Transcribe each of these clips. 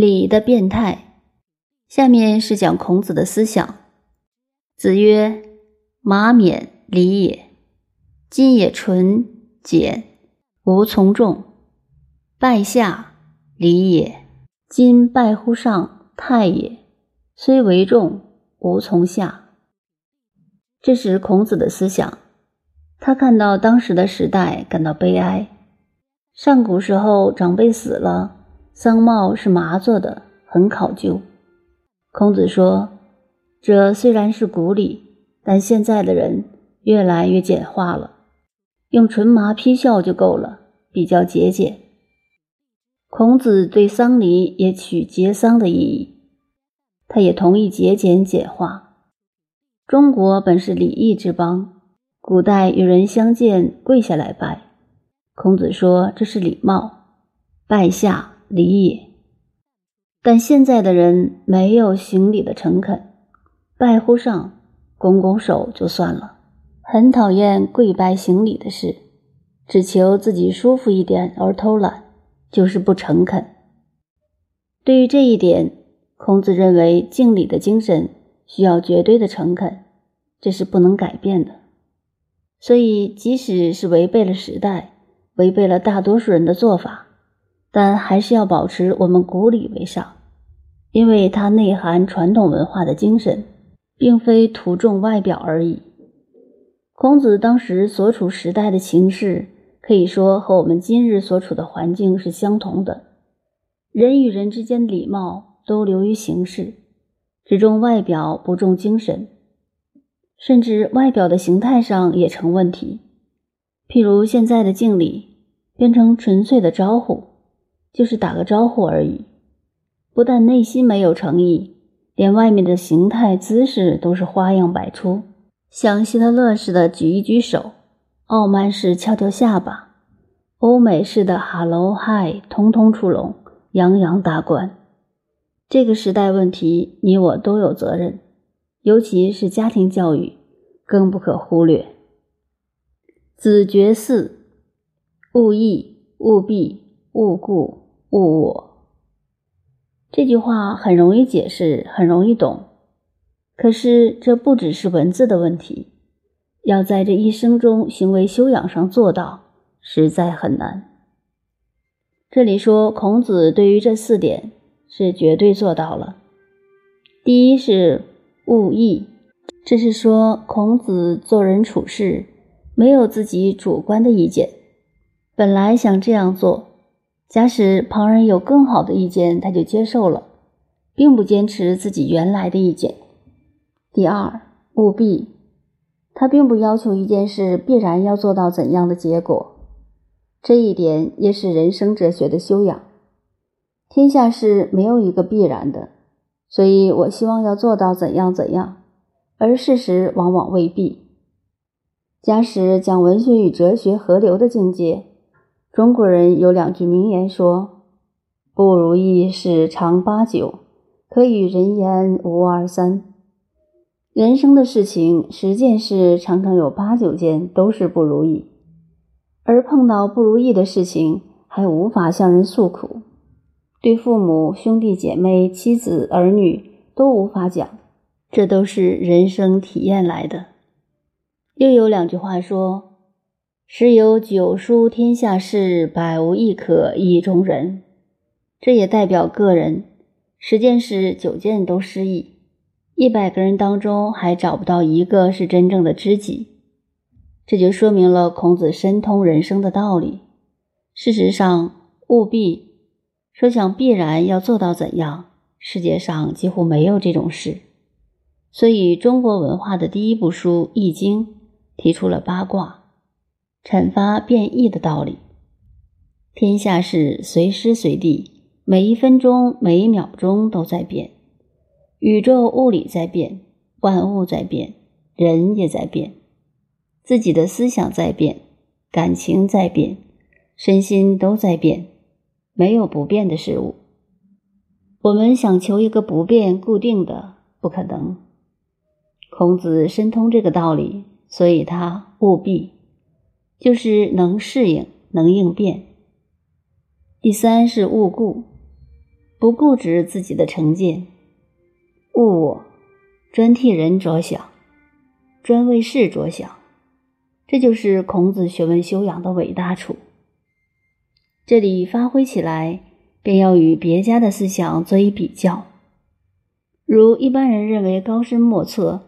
礼的变态。下面是讲孔子的思想。子曰：“马冕礼也。今也纯简，无从众。拜下礼也。今拜乎上，泰也。虽为众，无从下。”这是孔子的思想。他看到当时的时代，感到悲哀。上古时候，长辈死了。丧帽是麻做的，很考究。孔子说：“这虽然是古礼，但现在的人越来越简化了，用纯麻披孝就够了，比较节俭。”孔子对丧礼也取节丧的意义，他也同意节俭简化。中国本是礼义之邦，古代与人相见跪下来拜，孔子说这是礼貌，拜下。礼也，但现在的人没有行礼的诚恳，拜乎上，拱拱手就算了，很讨厌跪拜行礼的事，只求自己舒服一点而偷懒，就是不诚恳。对于这一点，孔子认为敬礼的精神需要绝对的诚恳，这是不能改变的。所以，即使是违背了时代，违背了大多数人的做法。但还是要保持我们古礼为上，因为它内含传统文化的精神，并非图重外表而已。孔子当时所处时代的情势，可以说和我们今日所处的环境是相同的。人与人之间的礼貌都流于形式，只重外表，不重精神，甚至外表的形态上也成问题。譬如现在的敬礼，变成纯粹的招呼。就是打个招呼而已，不但内心没有诚意，连外面的形态姿势都是花样百出，像希特勒似的举一举手，傲慢式翘翘下巴，欧美式的 “hello hi” 通通出笼，洋洋大观。这个时代问题，你我都有责任，尤其是家庭教育，更不可忽略。子爵四：勿义，勿避，勿故。勿我这句话很容易解释，很容易懂。可是这不只是文字的问题，要在这一生中行为修养上做到，实在很难。这里说孔子对于这四点是绝对做到了。第一是勿义，这是说孔子做人处事没有自己主观的意见，本来想这样做。假使旁人有更好的意见，他就接受了，并不坚持自己原来的意见。第二，务必，他并不要求一件事必然要做到怎样的结果，这一点也是人生哲学的修养。天下事没有一个必然的，所以我希望要做到怎样怎样，而事实往往未必。假使讲文学与哲学合流的境界。中国人有两句名言说：“不如意事常八九，可与人言无二三。”人生的事情十件事，常常有八九件都是不如意，而碰到不如意的事情，还无法向人诉苦，对父母、兄弟姐妹、妻子、儿女都无法讲，这都是人生体验来的。又有两句话说。时有九书天下事，百无一可意中人。这也代表个人，十件事九件都失意，一百个人当中还找不到一个是真正的知己。这就说明了孔子深通人生的道理。事实上，务必说想必然要做到怎样，世界上几乎没有这种事。所以，中国文化的第一部书《易经》提出了八卦。阐发变异的道理。天下事随时随地，每一分钟、每一秒钟都在变。宇宙物理在变，万物在变，人也在变。自己的思想在变，感情在变，身心都在变，没有不变的事物。我们想求一个不变、固定的，不可能。孔子深通这个道理，所以他务必。就是能适应，能应变。第三是勿固，不固执自己的成见，勿我，专替人着想，专为事着想，这就是孔子学问修养的伟大处。这里发挥起来，便要与别家的思想做一比较。如一般人认为高深莫测，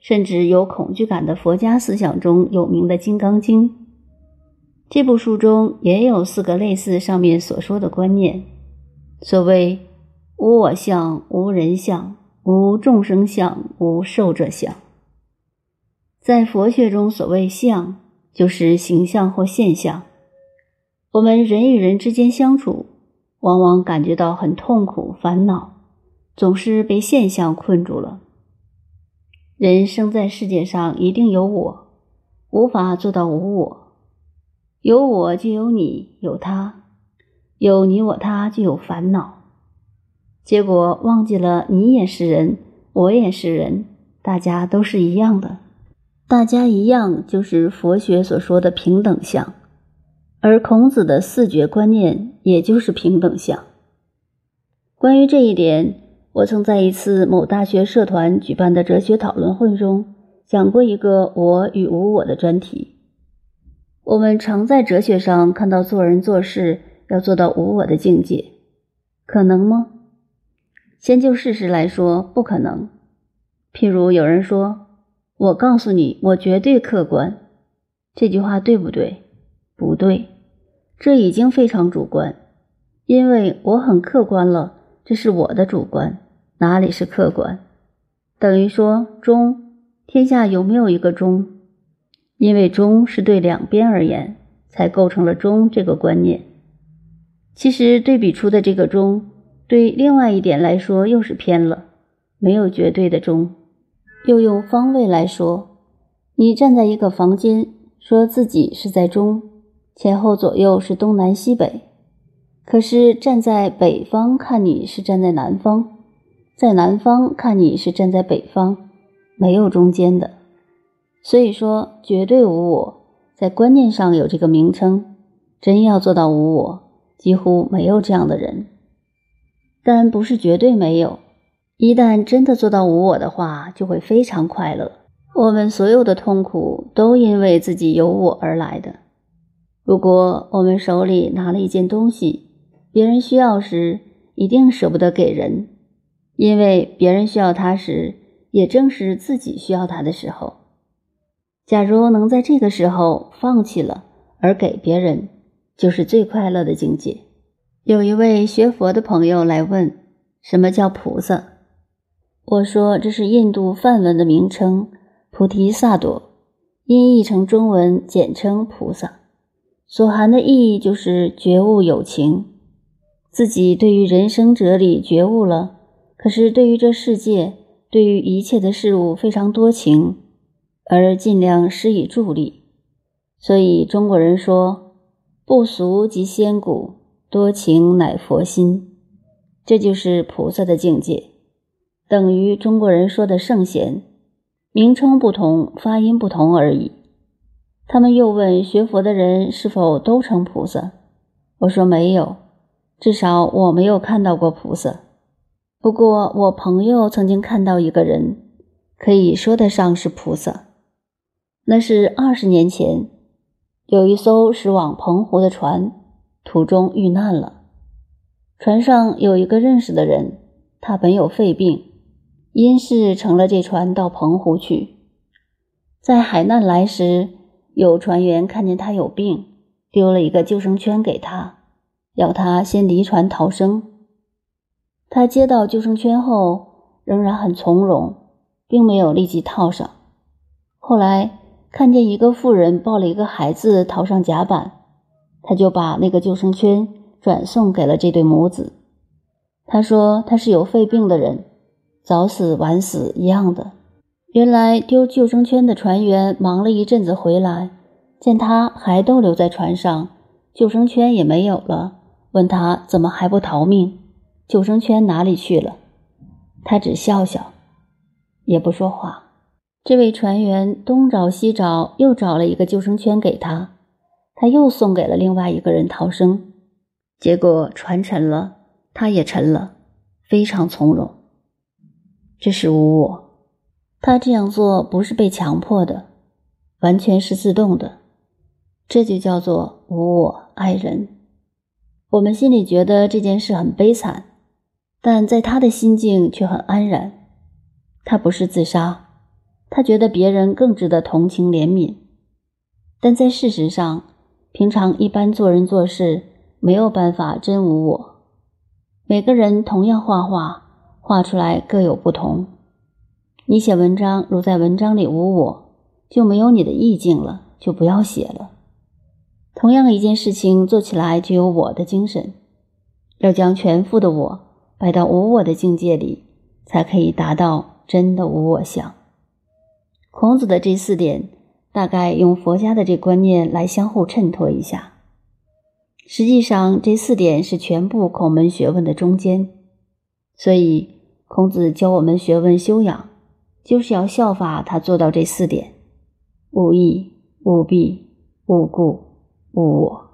甚至有恐惧感的佛家思想中有名的《金刚经》，这部书中也有四个类似上面所说的观念。所谓“无我相、无人相、无众生相、无寿者相”。在佛学中，所谓相，就是形象或现象。我们人与人之间相处，往往感觉到很痛苦、烦恼。总是被现象困住了。人生在世界上，一定有我，无法做到无我。有我就有你，有他，有你我他就有烦恼。结果忘记了你也是人，我也是人，大家都是一样的。大家一样，就是佛学所说的平等相，而孔子的四觉观念，也就是平等相。关于这一点。我曾在一次某大学社团举办的哲学讨论会中讲过一个“我与无我”的专题。我们常在哲学上看到做人做事要做到无我的境界，可能吗？先就事实来说，不可能。譬如有人说：“我告诉你，我绝对客观。”这句话对不对？不对，这已经非常主观，因为我很客观了，这是我的主观。哪里是客观？等于说中，天下有没有一个中？因为中是对两边而言，才构成了中这个观念。其实对比出的这个中，对另外一点来说又是偏了，没有绝对的中。又用方位来说，你站在一个房间，说自己是在中，前后左右是东南西北，可是站在北方看你是站在南方。在南方看你是站在北方，没有中间的，所以说绝对无我，在观念上有这个名称。真要做到无我，几乎没有这样的人。但不是绝对没有，一旦真的做到无我的话，就会非常快乐。我们所有的痛苦都因为自己有我而来的。如果我们手里拿了一件东西，别人需要时，一定舍不得给人。因为别人需要它时，也正是自己需要它的时候。假如能在这个时候放弃了而给别人，就是最快乐的境界。有一位学佛的朋友来问：“什么叫菩萨？”我说：“这是印度梵文的名称，菩提萨埵，音译成中文简称菩萨，所含的意义就是觉悟有情，自己对于人生哲理觉悟了。”可是，对于这世界，对于一切的事物非常多情，而尽量施以助力。所以中国人说：“不俗即仙骨，多情乃佛心。”这就是菩萨的境界，等于中国人说的圣贤。名称不同，发音不同而已。他们又问学佛的人是否都成菩萨？我说没有，至少我没有看到过菩萨。不过，我朋友曾经看到一个人，可以说得上是菩萨。那是二十年前，有一艘驶往澎湖的船，途中遇难了。船上有一个认识的人，他本有肺病，因事乘了这船到澎湖去。在海难来时，有船员看见他有病，丢了一个救生圈给他，要他先离船逃生。他接到救生圈后，仍然很从容，并没有立即套上。后来看见一个妇人抱了一个孩子逃上甲板，他就把那个救生圈转送给了这对母子。他说他是有肺病的人，早死晚死一样的。原来丢救生圈的船员忙了一阵子回来，见他还逗留在船上，救生圈也没有了，问他怎么还不逃命。救生圈哪里去了？他只笑笑，也不说话。这位船员东找西找，又找了一个救生圈给他，他又送给了另外一个人逃生。结果船沉了，他也沉了。非常从容。这是无我，他这样做不是被强迫的，完全是自动的。这就叫做无我爱人。我们心里觉得这件事很悲惨，但在他的心境却很安然。他不是自杀，他觉得别人更值得同情怜悯。但在事实上，平常一般做人做事没有办法真无我。每个人同样画画，画出来各有不同。你写文章，如在文章里无我，就没有你的意境了，就不要写了。同样一件事情做起来就有我的精神，要将全副的我摆到无我的境界里，才可以达到真的无我相。孔子的这四点，大概用佛家的这观念来相互衬托一下。实际上，这四点是全部孔门学问的中间，所以孔子教我们学问修养，就是要效法他做到这四点：无义、无弊、无故。我。